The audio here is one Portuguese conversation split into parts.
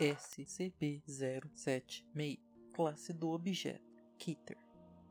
SCP-076 Classe do objeto. Kitter.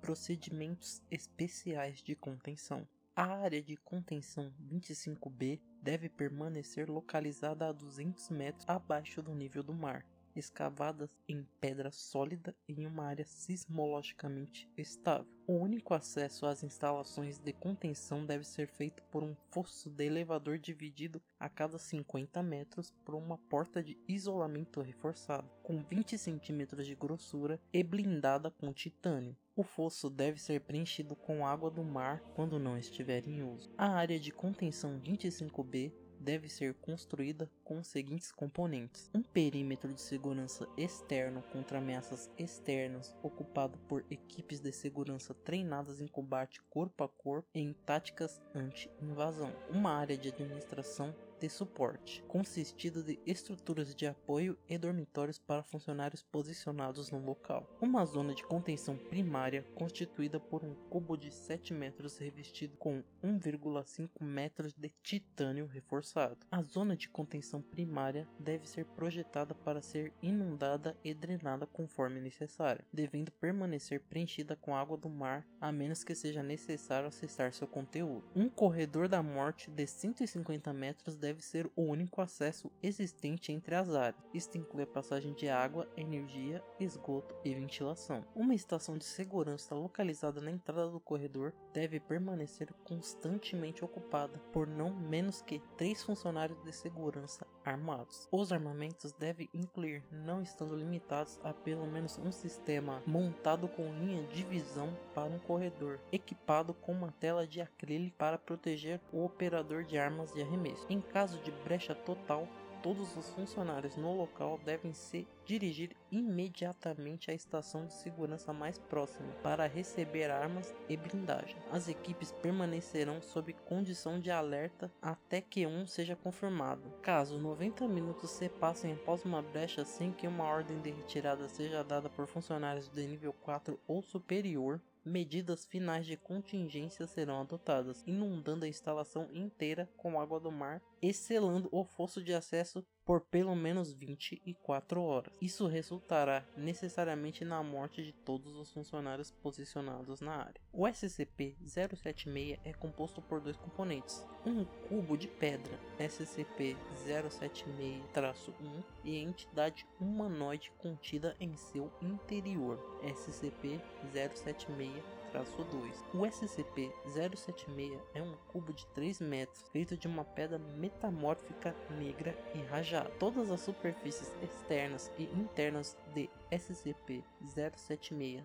Procedimentos especiais de contenção. A área de contenção 25B deve permanecer localizada a 200 metros abaixo do nível do mar, escavadas em pedra sólida em uma área sismologicamente estável. O único acesso às instalações de contenção deve ser feito por um fosso de elevador dividido a cada 50 metros por uma porta de isolamento reforçado, com 20 centímetros de grossura e blindada com titânio. O fosso deve ser preenchido com água do mar quando não estiver em uso. A área de contenção 25B deve ser construída com os seguintes componentes: um perímetro de segurança externo contra ameaças externas, ocupado por equipes de segurança treinadas em combate corpo a corpo em táticas anti-invasão, uma área de administração de suporte, consistido de estruturas de apoio e dormitórios para funcionários posicionados no local. Uma zona de contenção primária constituída por um cubo de 7 metros revestido com 1,5 metros de titânio reforçado. A zona de contenção primária deve ser projetada para ser inundada e drenada conforme necessário, devendo permanecer preenchida com água do mar a menos que seja necessário acessar seu conteúdo. Um corredor da morte de 150 metros deve deve ser o único acesso existente entre as áreas. Isto inclui a passagem de água, energia, esgoto e ventilação. Uma estação de segurança localizada na entrada do corredor deve permanecer constantemente ocupada por não menos que três funcionários de segurança armados. Os armamentos devem incluir, não estando limitados a pelo menos um sistema montado com linha de visão para um corredor, equipado com uma tela de acrílico para proteger o operador de armas de arremesso. Em caso de brecha total, todos os funcionários no local devem se dirigir imediatamente à estação de segurança mais próxima para receber armas e blindagem. As equipes permanecerão sob condição de alerta até que um seja confirmado. Caso 90 minutos se passem após uma brecha sem que uma ordem de retirada seja dada por funcionários de nível 4 ou superior, medidas finais de contingência serão adotadas, inundando a instalação inteira com água do mar e selando o fosso de acesso por pelo menos 24 horas. Isso resultará necessariamente na morte de todos os funcionários posicionados na área. O SCP-076 é composto por dois componentes: um cubo de pedra SCP-076-1 e a entidade humanoide contida em seu interior SCP-076 2. O SCP-076 é um cubo de 3 metros feito de uma pedra metamórfica negra e rajada. Todas as superfícies externas e internas de SCP-076-1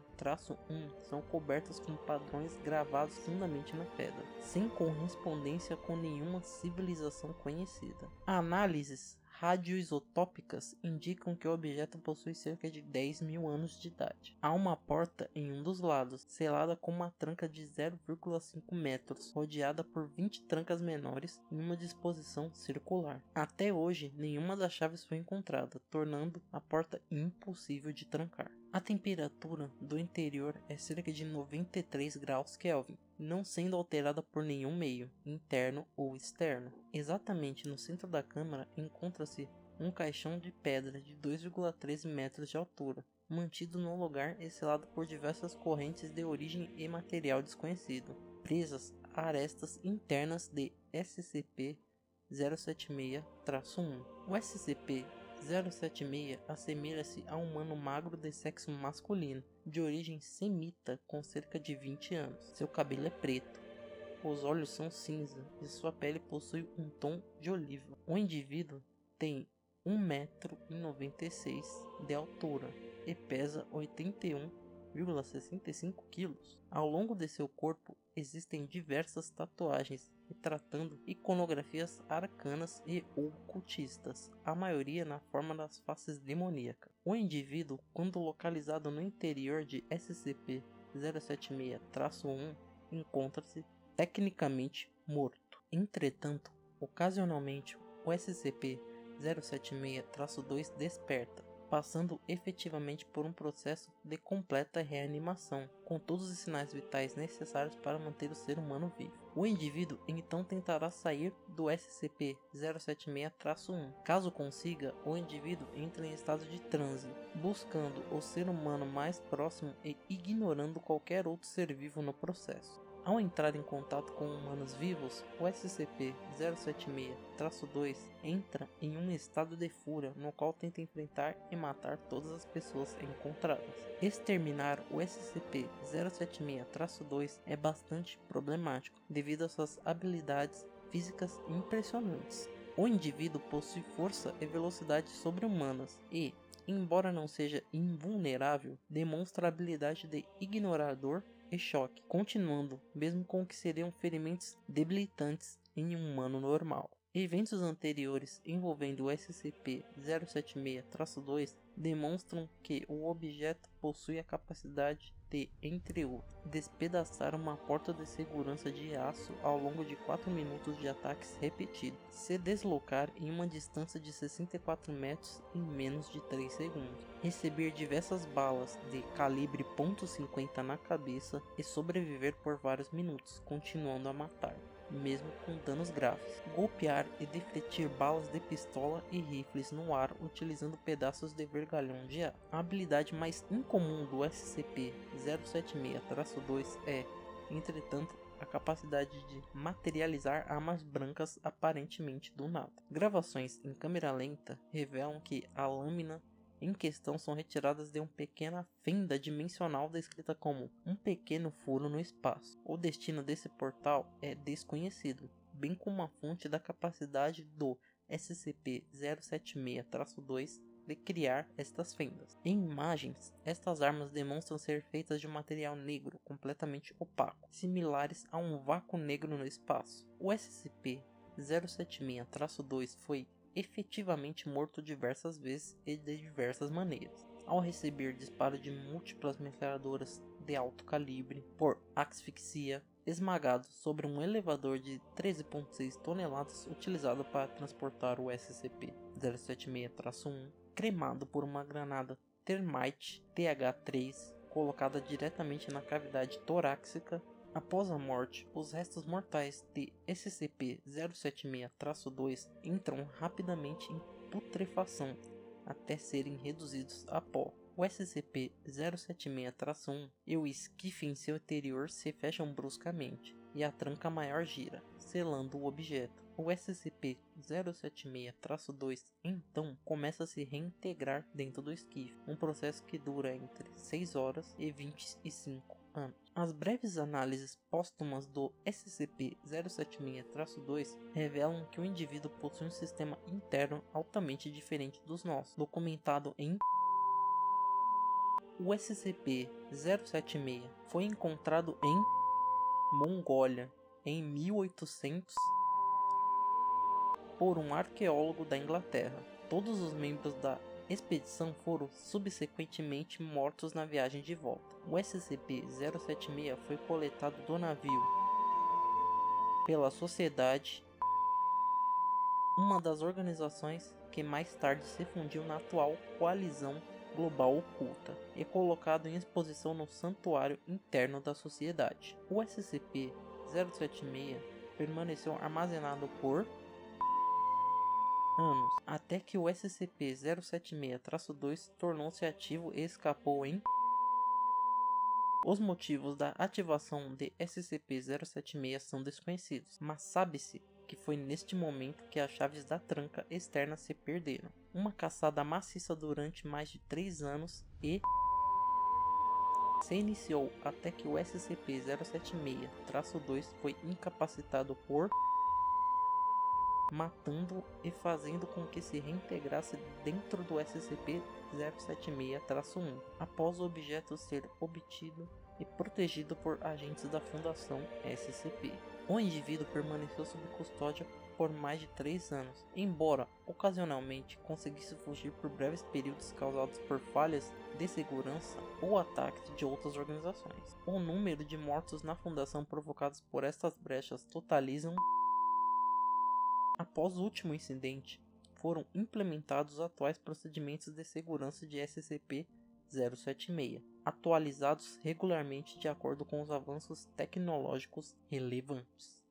são cobertas com padrões gravados fundamente na pedra, sem correspondência com nenhuma civilização conhecida. Análises radioisotópicas indicam que o objeto possui cerca de 10 mil anos de idade. Há uma porta em um dos lados, selada com uma tranca de 0,5 metros, rodeada por 20 trancas menores em uma disposição circular. Até hoje, nenhuma das chaves foi encontrada, tornando a porta impossível de trancar. A temperatura do interior é cerca de 93 graus Kelvin, não sendo alterada por nenhum meio, interno ou externo. Exatamente no centro da câmara encontra-se um caixão de pedra de 2,13 metros de altura, mantido no lugar e selado por diversas correntes de origem e material desconhecido, presas a arestas internas de SCP-076-1. O SCP 076 assemelha-se a um humano magro de sexo masculino, de origem semita com cerca de 20 anos. Seu cabelo é preto, os olhos são cinza e sua pele possui um tom de oliva. O indivíduo tem 1,96m de altura e pesa 81,65 kg. Ao longo de seu corpo existem diversas tatuagens retratando iconografias arcanas e ocultistas, a maioria na forma das faces demoníacas. O indivíduo, quando localizado no interior de SCP-076-1, encontra-se tecnicamente morto. Entretanto, ocasionalmente, o SCP-076-2 desperta passando efetivamente por um processo de completa reanimação, com todos os sinais vitais necessários para manter o ser humano vivo. O indivíduo então tentará sair do SCP-076-1. Caso consiga, o indivíduo entra em estado de transe, buscando o ser humano mais próximo e ignorando qualquer outro ser vivo no processo. Ao entrar em contato com humanos vivos, o SCP-076-2 entra em um estado de fúria no qual tenta enfrentar e matar todas as pessoas encontradas. Exterminar o SCP-076-2 é bastante problemático devido às suas habilidades físicas impressionantes. O indivíduo possui força e velocidade sobre-humanas e, embora não seja invulnerável, demonstra a habilidade de ignorador e choque, continuando, mesmo com o que seriam ferimentos debilitantes em um humano normal. Eventos anteriores envolvendo o SCP-076-2 demonstram que o objeto possui a capacidade entre outros, despedaçar uma porta de segurança de aço ao longo de 4 minutos de ataques repetidos, se deslocar em uma distância de 64 metros em menos de 3 segundos, receber diversas balas de calibre .50 na cabeça e sobreviver por vários minutos, continuando a matar mesmo com danos graves. Golpear e defletir balas de pistola e rifles no ar utilizando pedaços de vergalhão de ar. A habilidade mais incomum do SCP-076-2 é, entretanto, a capacidade de materializar armas brancas aparentemente do nada. Gravações em câmera lenta revelam que a lâmina em questão são retiradas de uma pequena fenda dimensional descrita como um pequeno furo no espaço. O destino desse portal é desconhecido, bem como a fonte da capacidade do SCP-076-2 de criar estas fendas. Em imagens, estas armas demonstram ser feitas de material negro completamente opaco, similares a um vácuo negro no espaço. O SCP-076-2 foi efetivamente morto diversas vezes e de diversas maneiras. Ao receber disparo de múltiplas metralhadoras de alto calibre por asfixia, esmagado sobre um elevador de 13,6 toneladas utilizado para transportar o SCP-076-1, cremado por uma granada Thermite TH-3 colocada diretamente na cavidade torácica Após a morte, os restos mortais de SCP-076-2 entram rapidamente em putrefação até serem reduzidos a pó. O SCP-076-1 e o esquife em seu interior se fecham bruscamente e a tranca maior gira, selando o objeto. O SCP-076-2 então começa a se reintegrar dentro do esquife, um processo que dura entre 6 horas e 25 anos. As breves análises póstumas do SCP-076-2 revelam que o indivíduo possui um sistema interno altamente diferente dos nossos, documentado em o SCP-076 foi encontrado em Mongólia em 1800 por um arqueólogo da Inglaterra. Todos os membros da expedição foram subsequentemente mortos na viagem de volta. O SCP-076 foi coletado do navio pela Sociedade, uma das organizações que mais tarde se fundiu na atual Coalizão Global Oculta, e colocado em exposição no santuário interno da sociedade. O SCP-076 permaneceu armazenado por anos, até que o SCP-076-2 tornou-se ativo e escapou em os motivos da ativação de SCP-076 são desconhecidos, mas sabe-se que foi neste momento que as chaves da tranca externa se perderam. Uma caçada maciça durante mais de 3 anos e se iniciou até que o SCP-076-2 foi incapacitado por matando e fazendo com que se reintegrasse dentro do SCP-076-1, após o objeto ser obtido e protegido por agentes da Fundação SCP. O indivíduo permaneceu sob custódia por mais de 3 anos, embora ocasionalmente conseguisse fugir por breves períodos causados por falhas de segurança ou ataques de outras organizações. O número de mortos na fundação provocados por estas brechas totalizam Após o último incidente, foram implementados os atuais procedimentos de segurança de SCP-076, atualizados regularmente de acordo com os avanços tecnológicos relevantes.